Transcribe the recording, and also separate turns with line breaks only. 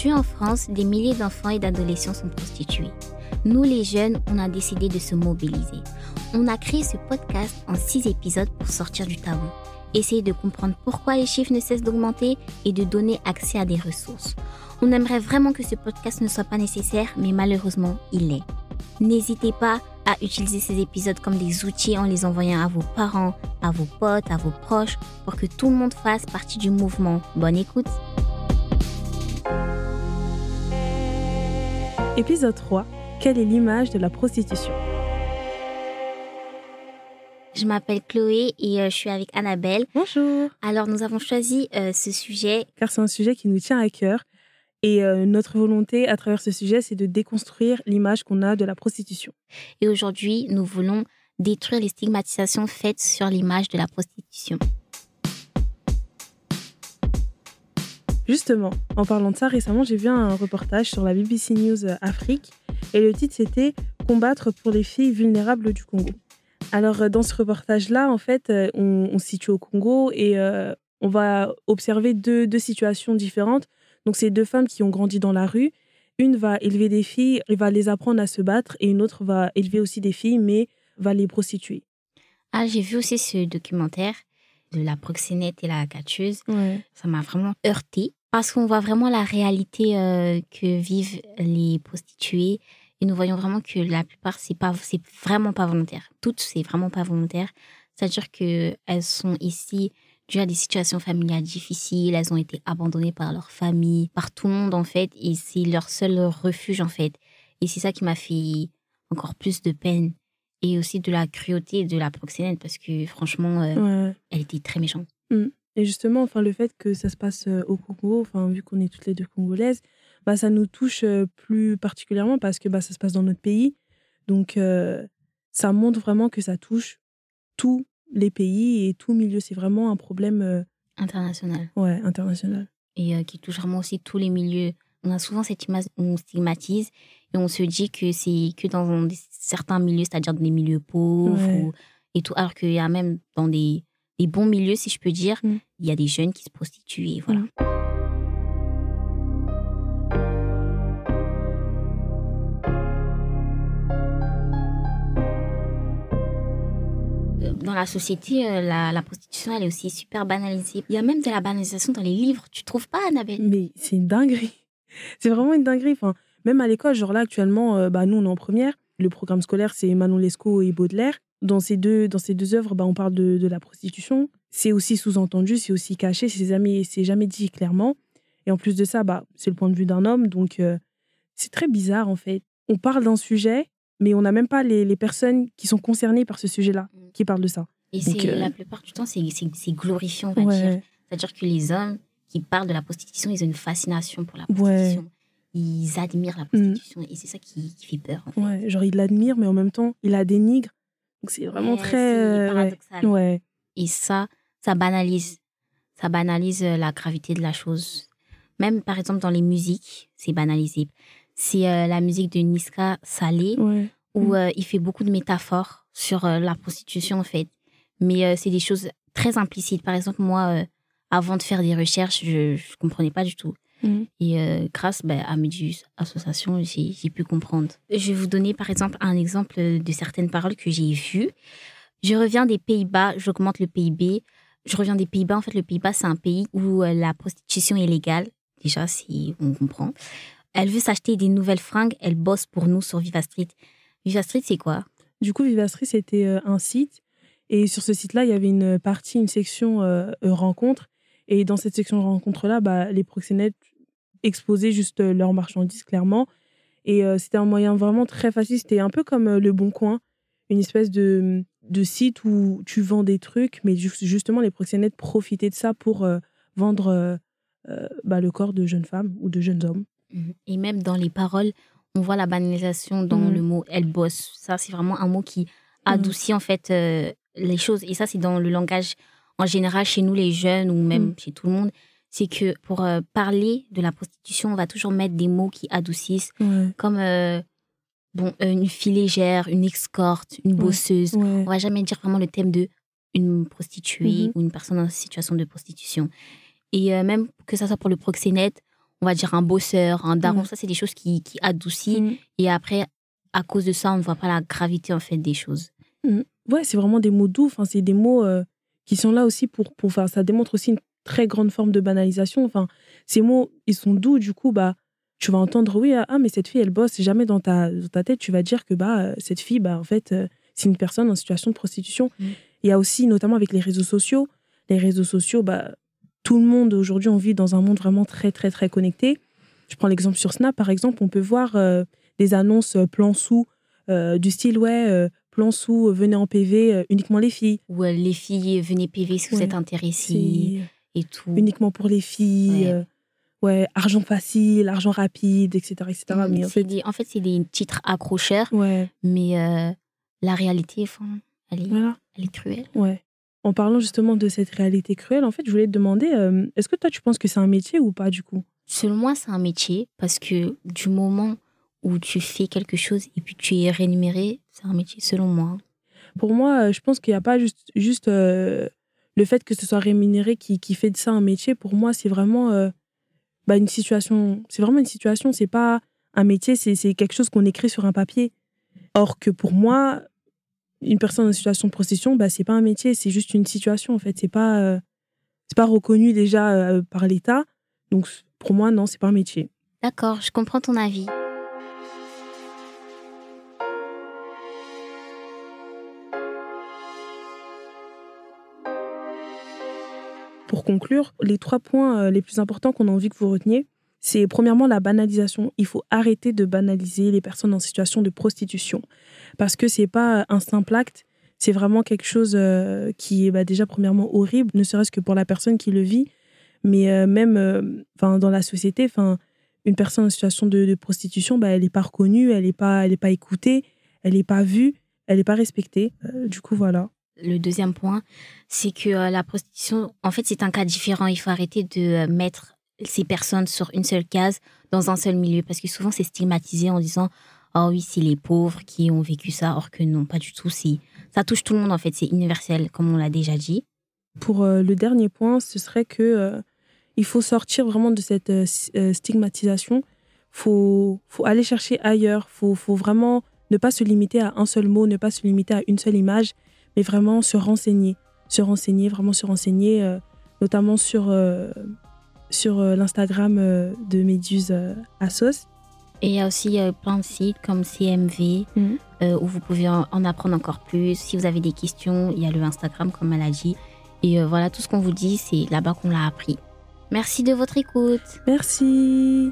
Aujourd'hui en France, des milliers d'enfants et d'adolescents sont prostitués. Nous les jeunes, on a décidé de se mobiliser. On a créé ce podcast en six épisodes pour sortir du tabou, essayer de comprendre pourquoi les chiffres ne cessent d'augmenter et de donner accès à des ressources. On aimerait vraiment que ce podcast ne soit pas nécessaire, mais malheureusement, il l'est. N'hésitez pas à utiliser ces épisodes comme des outils en les envoyant à vos parents, à vos potes, à vos proches, pour que tout le monde fasse partie du mouvement. Bonne écoute
Épisode 3. Quelle est l'image de la prostitution?
Je m'appelle Chloé et euh, je suis avec Annabelle.
Bonjour
Alors nous avons choisi euh, ce sujet
Car c'est un sujet qui nous tient à cœur. Et euh, notre volonté à travers ce sujet, c'est de déconstruire l'image qu'on a de la prostitution.
et aujourd'hui nous voulons détruire les stigmatisations faites sur l'image de la prostitution.
Justement, en parlant de ça, récemment, j'ai vu un reportage sur la BBC News Afrique et le titre c'était Combattre pour les filles vulnérables du Congo. Alors, euh, dans ce reportage-là, en fait, euh, on, on se situe au Congo et euh, on va observer deux, deux situations différentes. Donc, c'est deux femmes qui ont grandi dans la rue. Une va élever des filles et va les apprendre à se battre et une autre va élever aussi des filles mais va les prostituer.
Ah, j'ai vu aussi ce documentaire de la proxénète et la catcheuse.
Ouais.
Ça m'a vraiment heurté parce qu'on voit vraiment la réalité euh, que vivent les prostituées et nous voyons vraiment que la plupart c'est pas c'est vraiment pas volontaire. Toutes c'est vraiment pas volontaire. C'est-à-dire que elles sont ici dues à des situations familiales difficiles, elles ont été abandonnées par leur famille, par tout le monde en fait et c'est leur seul refuge en fait. Et c'est ça qui m'a fait encore plus de peine et aussi de la cruauté de la proxénète parce que franchement euh,
Ouais.
elle était très méchante.
Et justement, enfin, le fait que ça se passe euh, au Congo, enfin, vu qu'on est toutes les deux congolaises, bah, ça nous touche euh, plus particulièrement parce que bah, ça se passe dans notre pays. Donc, euh, ça montre vraiment que ça touche tous les pays et tout milieu. C'est vraiment un problème euh,
internationale
ouais, international.
et euh, qui touche vraiment aussi tous les milieux. On a souvent cette image où on stigmatise et on se dit que c'est que dans certains milieux, c'est-à-dire dans des milieux pauvres
Ouais.
ou- et tout, alors qu'il y a même dans des, des bons milieux, si je peux dire,
Mm.
il y a des jeunes qui se prostituent. Et voilà.
Mm.
Euh, Dans la société, euh, la, la prostitution, elle est aussi super banalisée. Il y a même de la banalisation dans les livres. Tu trouves pas, Annabelle?
Mais c'est une dinguerie. C'est vraiment une dinguerie. Enfin, même à l'école, genre là, actuellement, euh, bah, nous, on est en première. Le programme scolaire, c'est Manon Lescaut et Baudelaire. Dans ces deux, dans ces deux œuvres, bah, on parle de, de la prostitution. C'est aussi sous-entendu, c'est aussi caché, c'est jamais, c'est jamais dit clairement. Et en plus de ça, bah, c'est le point de vue d'un homme. Donc, euh, c'est très bizarre, en fait. On parle d'un sujet, mais on n'a même pas les, les personnes qui sont concernées par ce sujet-là
Mm.
qui parlent de ça.
Et
Donc,
c'est
euh,
la plupart du temps, c'est glorifiant, on va dire. C'est-à-dire que les hommes qui parlent de la prostitution, ils ont une fascination pour la
Ouais.
prostitution. Ils admirent la prostitution et c'est ça qui, qui fait peur. En fait.
ouais. Genre, il l'admire, mais en même temps, il la dénigre. Donc, c'est vraiment très. euh, ouais.
paradoxal.
ouais.
Et ça, ça banalise. Ça banalise euh, la gravité de la chose. Même par exemple dans les musiques, c'est banalisé. C'est euh, la musique de Niska Saleh
Ouais.
où
Mm.
euh, il fait beaucoup de métaphores sur euh, la prostitution en fait. Mais c'est des choses très implicites. Par exemple, moi, avant de faire des recherches, je ne comprenais pas du tout.
Mm.
Et euh, grâce bah, à Medus Association, j'ai j'ai pu comprendre. Je vais vous donner par exemple un exemple de certaines paroles que j'ai vues. Je reviens des Pays-Bas, j'augmente le PIB. Je reviens des Pays-Bas. En fait, le Pays-Bas, c'est un pays où euh, la prostitution est légale. Déjà, si on comprend. Elle veut s'acheter des nouvelles fringues. Elle bosse pour nous sur Viva Street. Viva Street, c'est quoi?
Du coup, Vivastri, c'était euh, un site. Et sur ce site-là, il y avait une partie, une section euh, rencontre. Et dans cette section rencontre-là, bah, les proxénètes exposaient juste euh, leurs marchandises, clairement. Et euh, c'était un moyen vraiment très facile. C'était un peu comme euh, Le Bon Coin, une espèce de, de site où tu vends des trucs, mais ju- justement, les proxénètes profitaient de ça pour euh, vendre bah, le corps de jeunes femmes ou de jeunes hommes.
Mhm. Et même dans les paroles, on voit la banalisation dans
Mhm.
le mot elle bosse. Ça, c'est vraiment un mot qui adoucit en fait euh, les choses. Et ça, c'est dans le langage en général chez nous, les jeunes, ou même
Mhm.
chez tout le monde. C'est que pour euh, parler de la prostitution, on va toujours mettre des mots qui adoucissent,
Ouais.
comme euh, bon, euh, une fille légère, une escorte, une
Ouais.
bosseuse.
Ouais.
On va jamais dire vraiment le thème de une prostituée
Mhm.
ou une personne en situation de prostitution. Et euh, même que ça soit pour le proxénète, on va dire, un bosseur, un daron.
Mm.
Ça, c'est des choses qui, qui adoucissent.
Mm.
Et après, à cause de ça, on ne voit pas la gravité, en fait, des choses.
Ouais, c'est vraiment des mots doux. Enfin, c'est des mots qui sont là aussi pour, pour faire. Ça démontre aussi une très grande forme de banalisation. Enfin, ces mots, ils sont doux. Du coup, bah, tu vas entendre, oui, ah, mais cette fille, elle bosse. Et jamais dans ta, dans ta tête, tu vas dire que bah, euh, cette fille, bah, en fait, euh, c'est une personne en situation de prostitution.
Mm.
Il y a aussi, notamment avec les réseaux sociaux, les réseaux sociaux, bah, tout le monde, aujourd'hui, on vit dans un monde vraiment très, très, très connecté. Je prends l'exemple sur Snap, par exemple, on peut voir euh, des annonces plan sous euh, du style, ouais, euh, plan sous, venez en PV, uniquement les filles.
Euh, les filles, venez PV si vous
Ouais.
êtes intéressés et tout.
uniquement pour les filles.
Ouais.
euh, ouais, argent facile, argent rapide, etc. etc.
Mm,
Mais en
c'est
fait,
des- en fait, c'est des titres accrocheurs,
ouais,
mais euh, la réalité, enfin, elle, est,
voilà,
elle est cruelle.
ouais. En parlant justement de cette réalité cruelle, en fait, je voulais te demander, euh, est-ce que toi, tu penses que c'est un métier ou pas, du coup?
Selon moi, c'est un métier parce que du moment où tu fais quelque chose et puis tu es rémunéré, c'est un métier selon moi.
Pour moi, euh, je pense qu'il n'y a pas juste, juste euh, le fait que ce soit rémunéré qui, qui fait de ça un métier. Pour moi, c'est vraiment euh, bah, une situation. C'est vraiment une situation. C'est pas un métier, c'est quelque chose qu'on écrit sur un papier. Or que pour moi, une personne en situation de prostitution, bah, c'est pas un métier, c'est juste une situation en fait. C'est pas, euh, c'est pas reconnu déjà euh, par l'État. Donc pour moi, non, c'est pas un métier.
D'accord, je comprends ton avis.
Pour conclure, les trois points euh, les plus importants qu'on a envie que vous reteniez, c'est premièrement la banalisation. Il faut arrêter de banaliser les personnes en situation de prostitution parce que c'est pas un simple acte, c'est vraiment quelque chose euh, qui est bah, déjà premièrement horrible, ne serait-ce que pour la personne qui le vit, mais euh, même euh, dans la société, une personne en situation de, prostitution, bah, elle n'est pas reconnue, elle n'est pas, pas écoutée, elle n'est pas vue, elle n'est pas respectée. Euh, du coup, voilà.
Le deuxième point, c'est que euh, la prostitution, en fait, c'est un cas différent. Il faut arrêter de euh, mettre ces personnes sur une seule case, dans un seul milieu, parce que souvent, c'est stigmatisé en disant Oh oui, c'est les pauvres qui ont vécu ça, or que non, pas du tout. Ça touche tout le monde, en fait. C'est universel, comme on l'a déjà dit.
Pour euh, le dernier point, ce serait que il faut sortir vraiment de cette stigmatisation. Faut faut aller chercher ailleurs. Faut faut vraiment ne pas se limiter à un seul mot, ne pas se limiter à une seule image, mais vraiment se renseigner, se renseigner, vraiment se renseigner, euh, notamment sur euh, sur euh, l'Instagram de Méduse euh, Assos.
Et il y a aussi plein de sites comme CMV,
Mhm.
où vous pouvez en, en apprendre encore plus. Si vous avez des questions, il y a le Instagram, comme elle a dit. Et voilà, tout ce qu'on vous dit, c'est là-bas qu'on l'a appris. Merci de votre écoute.
Merci.